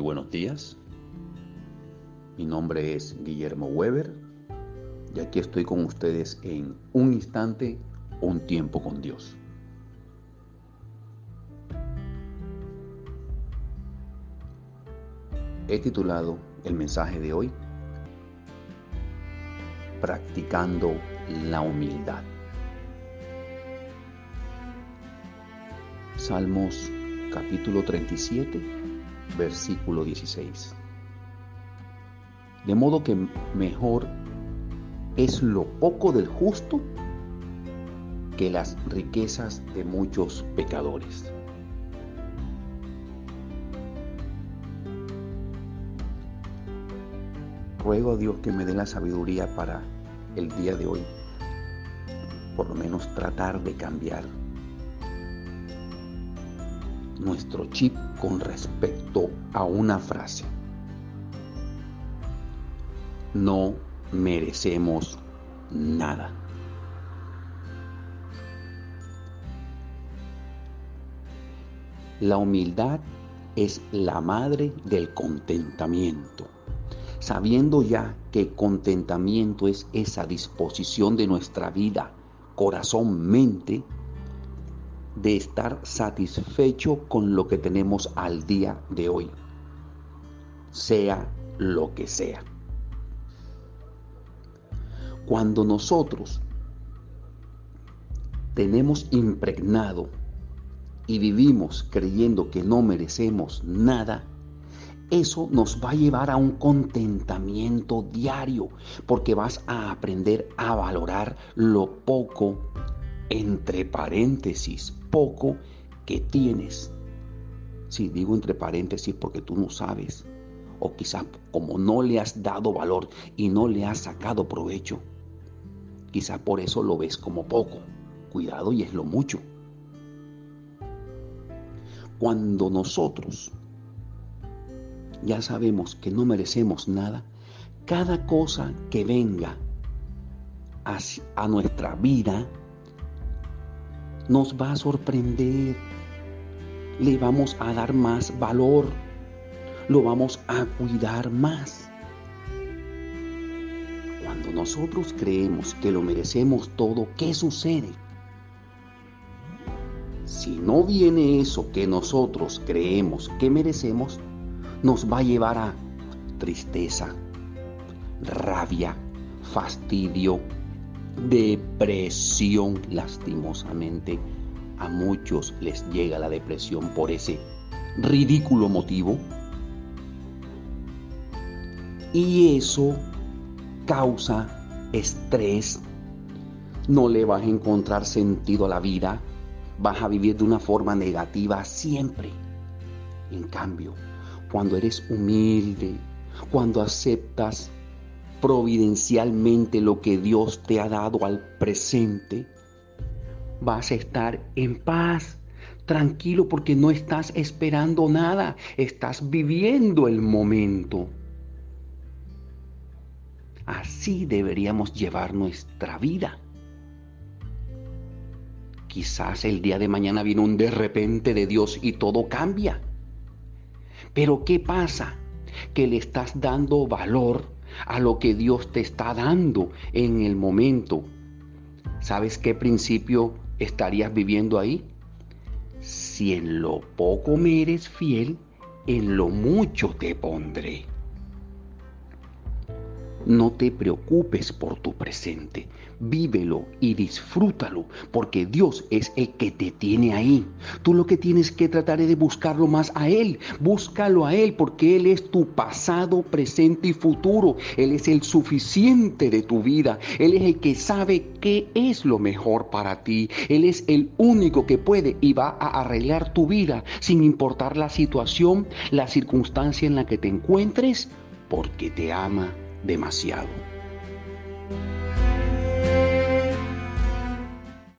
buenos días. Mi nombre es Guillermo Weber y aquí estoy con ustedes en un instante, un tiempo con Dios. He titulado el mensaje de hoy Practicando la humildad. Salmos capítulo 37 versículo 16. De modo que mejor es lo poco del justo que las riquezas de muchos pecadores. Ruego a Dios que me dé la sabiduría para el día de hoy, por lo menos tratar de cambiar nuestro chip con respecto a una frase. No merecemos nada. La humildad es la madre del contentamiento. Sabiendo ya que contentamiento es esa disposición de nuestra vida, corazón, mente, de estar satisfecho con lo que tenemos al día de hoy, sea lo que sea. Cuando nosotros tenemos impregnado y vivimos creyendo que no merecemos nada, eso nos va a llevar a un contentamiento diario, porque vas a aprender a valorar lo poco, entre paréntesis, poco que tienes. Si digo entre paréntesis porque tú no sabes, o quizás como no le has dado valor y no le has sacado provecho, quizás por eso lo ves como poco. Cuidado y es lo mucho. Cuando nosotros ya sabemos que no merecemos nada, cada cosa que venga a nuestra vida nos va a sorprender. Le vamos a dar más valor. Lo vamos a cuidar más. Cuando nosotros creemos que lo merecemos todo, ¿qué sucede? Si no viene eso que nosotros creemos que merecemos, nos va a llevar a tristeza, rabia, fastidio, depresión. Lastimosamente, a muchos les llega la depresión por ese ridículo motivo. Y eso causa estrés. No le vas a encontrar sentido a la vida. Vas a vivir de una forma negativa siempre. En cambio, cuando eres humilde, cuando aceptas providencialmente lo que Dios te ha dado al presente, vas a estar en paz, tranquilo porque no estás esperando nada, estás viviendo el momento. Así deberíamos llevar nuestra vida. Quizás el día de mañana viene un de repente de Dios y todo cambia. Pero ¿qué pasa? Que le estás dando valor a lo que Dios te está dando en el momento. ¿Sabes qué principio estarías viviendo ahí? Si en lo poco me eres fiel, en lo mucho te pondré. No te preocupes por tu presente, vívelo y disfrútalo, porque Dios es el que te tiene ahí. Tú lo que tienes que tratar es de buscarlo más a Él, búscalo a Él, porque Él es tu pasado, presente y futuro. Él es el suficiente de tu vida, Él es el que sabe qué es lo mejor para ti. Él es el único que puede y va a arreglar tu vida sin importar la situación, la circunstancia en la que te encuentres, porque te ama demasiado.